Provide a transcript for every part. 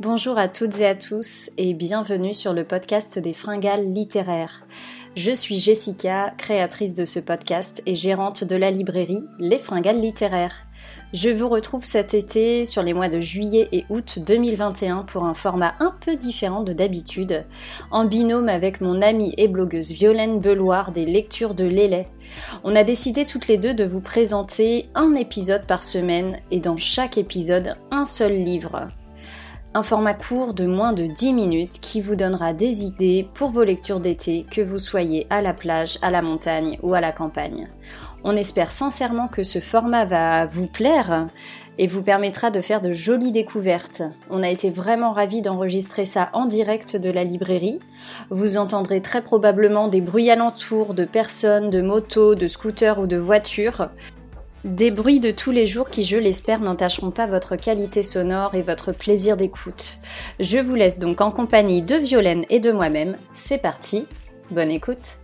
Bonjour à toutes et à tous et bienvenue sur le podcast des fringales littéraires. Je suis Jessica, créatrice de ce podcast et gérante de la librairie Les Fringales littéraires. Je vous retrouve cet été sur les mois de juillet et août 2021 pour un format un peu différent de d'habitude, en binôme avec mon amie et blogueuse Violaine Beloir des lectures de Lélé. On a décidé toutes les deux de vous présenter un épisode par semaine et dans chaque épisode un seul livre. Un format court de moins de 10 minutes qui vous donnera des idées pour vos lectures d'été, que vous soyez à la plage, à la montagne ou à la campagne. On espère sincèrement que ce format va vous plaire et vous permettra de faire de jolies découvertes. On a été vraiment ravis d'enregistrer ça en direct de la librairie. Vous entendrez très probablement des bruits alentours de personnes, de motos, de scooters ou de voitures. Des bruits de tous les jours qui, je l'espère, n'entacheront pas votre qualité sonore et votre plaisir d'écoute. Je vous laisse donc en compagnie de Violaine et de moi-même. C'est parti, bonne écoute.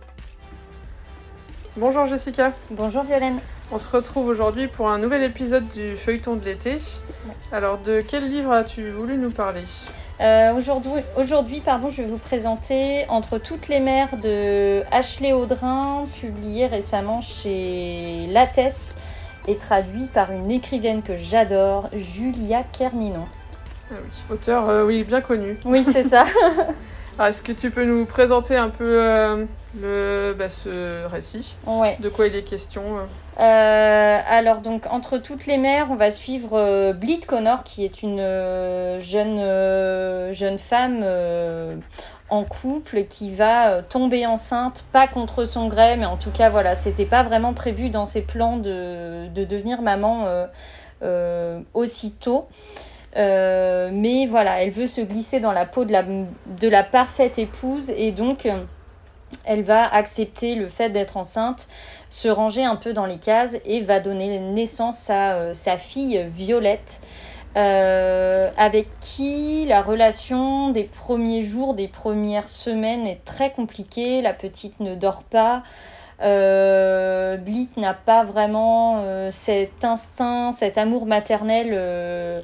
Bonjour Jessica. Bonjour Violaine. On se retrouve aujourd'hui pour un nouvel épisode du feuilleton de l'été. Alors de quel livre as-tu voulu nous parler? Euh, Aujourd'hui, aujourd'hui pardon, je vais vous présenter Entre toutes les mers de Ashley Audrin, publié récemment chez Lattès et traduit par une écrivaine que j'adore, Julia Kerninon. Ah oui, auteur euh, oui, bien connu. Oui, c'est ça. Alors, Est-ce que tu peux nous présenter un peu euh, le, bah, ce récit? Ouais. De quoi il est question euh? Euh, alors donc entre toutes les mers, on va suivre euh, Bleed Connor qui est une jeune jeune femme en couple qui va tomber enceinte, pas contre son gré, mais en tout cas voilà, c'était pas vraiment prévu dans ses plans de, de devenir maman aussitôt. Euh, mais voilà, elle veut se glisser dans la peau de la, de la parfaite épouse et donc euh, elle va accepter le fait d'être enceinte, se ranger un peu dans les cases et va donner naissance à euh, sa fille Violette, avec qui la relation des premiers jours, des premières semaines est très compliquée. La petite ne dort pas. Blit n'a pas vraiment cet instinct, cet amour maternel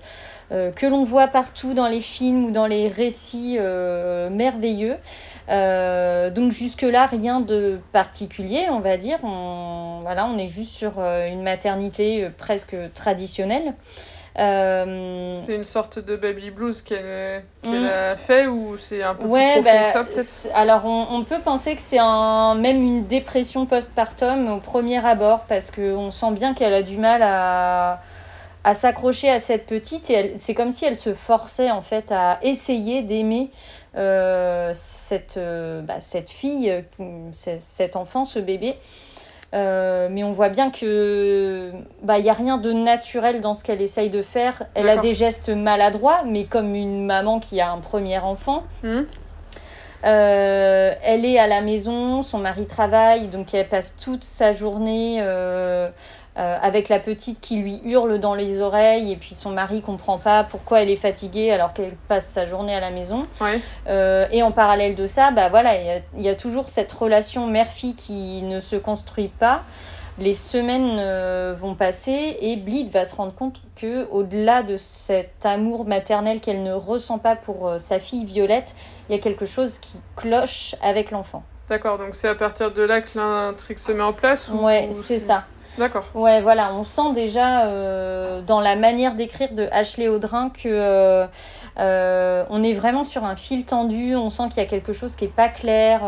que l'on voit partout dans les films ou dans les récits euh, merveilleux. Euh, donc jusque-là, rien de particulier, on va dire. On, voilà, on est juste sur euh, une maternité euh, presque traditionnelle. Euh, C'est une sorte de baby blues qu'elle Mm. a fait ou c'est un peu Ouais, plus bah, que ça alors on, on peut penser que c'est un, même une dépression postpartum au premier abord parce qu'on sent bien qu'elle a du mal à, à s'accrocher à cette petite et c'est comme si elle se forçait en fait à essayer d'aimer euh, cette, euh, bah, cette fille, euh, ce- cet enfant, ce bébé. Euh, mais on voit bien que bah il y a rien de naturel dans ce qu'elle essaye de faire. Elle a des gestes maladroits, mais comme une maman qui a un premier enfant. Hmm Euh, elle est à la maison, son mari travaille, donc elle passe toute sa journée euh, euh, avec la petite qui lui hurle dans les oreilles et puis son mari comprend pas pourquoi elle est fatiguée alors qu'elle passe sa journée à la maison. Ouais. Euh, et en parallèle de ça, bah voilà, il y a, il y a toujours cette relation mère-fille qui ne se construit pas. Les semaines euh, vont passer et Bleed va se rendre compte que au-delà de cet amour maternel qu'elle ne ressent pas pour sa fille Violette, il y a quelque chose qui cloche avec l'enfant. D'accord, donc c'est à partir de là que l'intrigue se met en place ou- Ouais, ou c'est ça. D'accord. Ouais, voilà, on sent déjà euh, dans la manière d'écrire de Ashley Audrin que euh, euh, on est vraiment sur un fil tendu. On sent qu'il y a quelque chose qui est pas clair.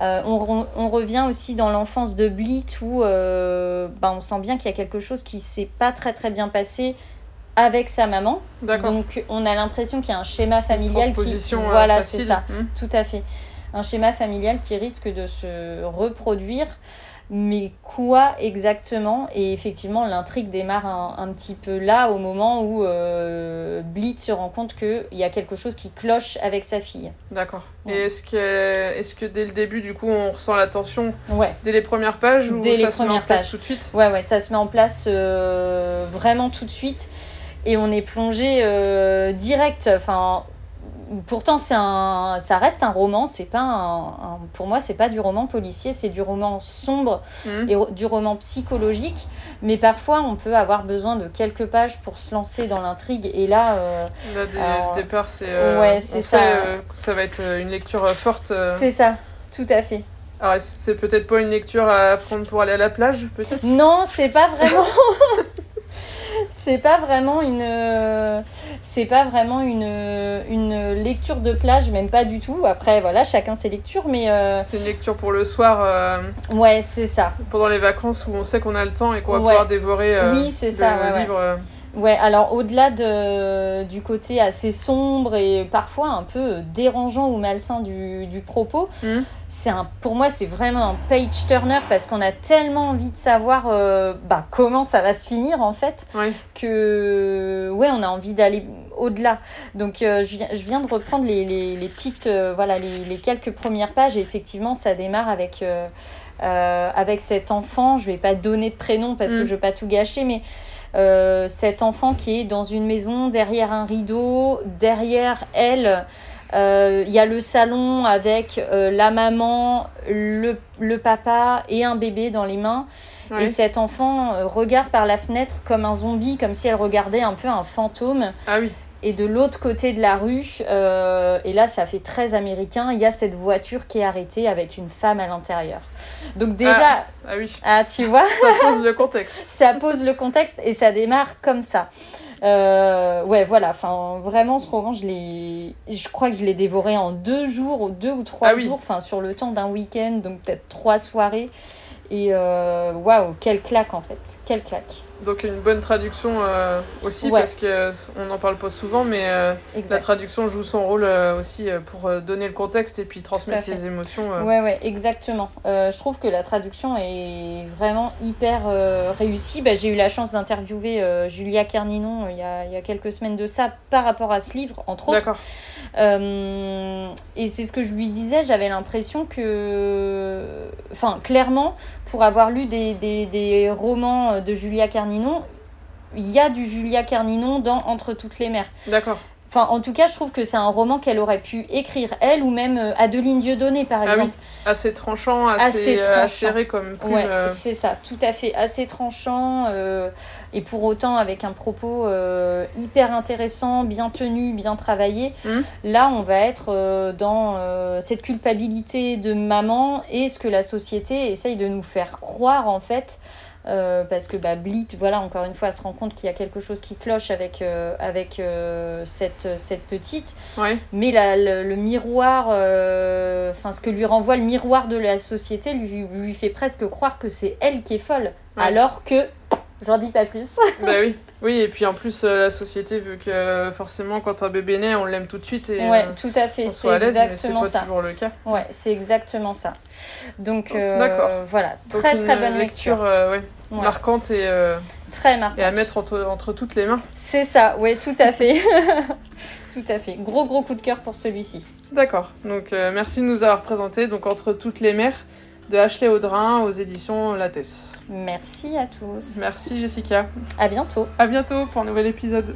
on, re- on revient aussi dans l'enfance de Blit où bah, on sent bien qu'il y a quelque chose qui s'est pas très très bien passé avec sa maman. Donc on a l'impression qu'il y a un schéma familial qui voilà, c'est ça. Hmm. Tout à fait. Un schéma familial qui risque de se reproduire. Mais quoi exactement Et effectivement, l'intrigue démarre un, un petit peu là, au moment où euh, Blit se rend compte qu'il y a quelque chose qui cloche avec sa fille. D'accord. Ouais. Et est-ce que, est que dès le début, du coup, on ressent la tension Ouais, dès les premières pages ou Dès ça les se met en place pages. tout de suite? Ouais, ouais, ça se met en place euh, vraiment tout de suite. Et on est plongé euh, direct. Enfin, pourtant, c'est un, ça reste un roman. C'est pas un, un- pour moi, c'est pas du roman policier, c'est du roman sombre Mhm. et ro- du roman psychologique. Mais parfois, on peut avoir besoin de quelques pages pour se lancer dans l'intrigue. Et là, euh, Là, dès Alors, le départ, c'est. euh, ouais, sait, ça. euh, ça va être une lecture forte. c'est ça, tout à fait. Alors, c'est peut-être pas une lecture à prendre pour aller à la plage, peut-être? Non, c'est pas vraiment. c'est pas vraiment une. C'est pas vraiment une, une lecture de plage, même pas du tout. Après, voilà, chacun ses lectures, mais euh, C'est une lecture pour le soir, euh, ouais, c'est ça. pendant les vacances où on sait qu'on a le temps et qu'on va Ouais. pouvoir dévorer euh, Oui, c'est le ça, ouais, ouais. livre. Ouais, alors au-delà de, du côté assez sombre et parfois un peu dérangeant ou malsain du, du propos, c'est un, pour moi c'est vraiment un page turner parce qu'on a tellement envie de savoir euh, bah, comment ça va se finir en fait Ouais. que ouais on a envie d'aller au-delà. Donc euh, je, viens, je viens de reprendre les, les, les petites euh, voilà les, les quelques premières pages et effectivement ça démarre avec avec cet enfant. Je vais pas donner de prénom parce que Mm. je veux pas tout gâcher, mais euh, cet enfant qui est dans une maison derrière un rideau, derrière elle. euh, Il y a le salon avec euh, la maman, le, le papa et un bébé dans les mains. Ouais. Et cet enfant regarde par la fenêtre comme un zombie, comme si elle regardait un peu un fantôme. Ah oui, Et de l'autre côté de la rue, euh, et là ça fait très américain, il y a cette voiture qui est arrêtée avec une femme à l'intérieur. Donc déjà, ah oui. ah, tu vois, Ça pose le contexte. ça pose le contexte et ça démarre comme ça. Euh, ouais, voilà, enfin vraiment ce roman, je l'ai, je crois que je l'ai dévoré en deux jours, ou deux ou trois Ah oui. jours, enfin sur le temps d'un week-end, donc peut-être trois soirées. Et euh, waouh, quelle claque en fait, quelle claque. Donc une bonne traduction euh, aussi, Ouais. parce qu'on n'en parle pas souvent, mais euh, la traduction joue son rôle euh, aussi euh, pour euh, donner le contexte et puis transmettre les émotions. euh. Ouais, ouais, exactement. Euh, je trouve que la traduction est vraiment hyper euh, réussie. Bah, j'ai eu la chance d'interviewer euh, Julia Carninon euh, il y, a, il y a quelques semaines de ça par rapport à ce livre, entre autres. D'accord. Euh, et c'est ce que je lui disais, j'avais l'impression que, enfin, clairement, pour avoir lu des, des, des romans de Julia Carninon, il y a du Julia Carninon dans Entre toutes les mers. D'accord. Enfin, en tout cas, je trouve que c'est un roman qu'elle aurait pu écrire, elle, ou même euh, Adeline Dieudonné, par Ah oui, exemple. Assez tranchant, assez, Assez euh, tranchant. acéré comme plume. Ouais, euh. c'est ça, tout à fait, assez tranchant, euh, et pour autant avec un propos euh, hyper intéressant, bien tenu, bien travaillé. Mhm. Là, on va être euh, dans euh, cette culpabilité de maman et ce que la société essaye de nous faire croire, en fait. Euh, parce que bah, Blit, voilà, encore une fois, elle se rend compte qu'il y a quelque chose qui cloche avec, euh, avec euh, cette, cette petite Ouais. mais la- le, le miroir, enfin ce que lui renvoie le miroir de la société lui, lui fait presque croire que c'est elle qui est folle, Ouais. alors que j'en dis pas plus. bah oui. Oui, et puis en plus, la société, vu que forcément, quand un bébé naît, on l'aime tout de suite et ouais, tout à fait, c'est l'aise, mais exactement pas ça. toujours le cas. Ouais, c'est exactement ça. Donc D'accord. voilà, très très bonne lecture, euh, ouais, Ouais, marquante et, euh, très marquante. et à mettre entre, entre toutes les mains. C'est ça, ouais, tout à fait, tout à fait. Gros gros coup de cœur pour celui-ci. D'accord. Donc euh, merci de nous avoir présenté donc entre toutes les mers de Ashley Audrin aux éditions Lattès. Merci à tous. Merci Jessica. À bientôt. À bientôt pour un nouvel épisode.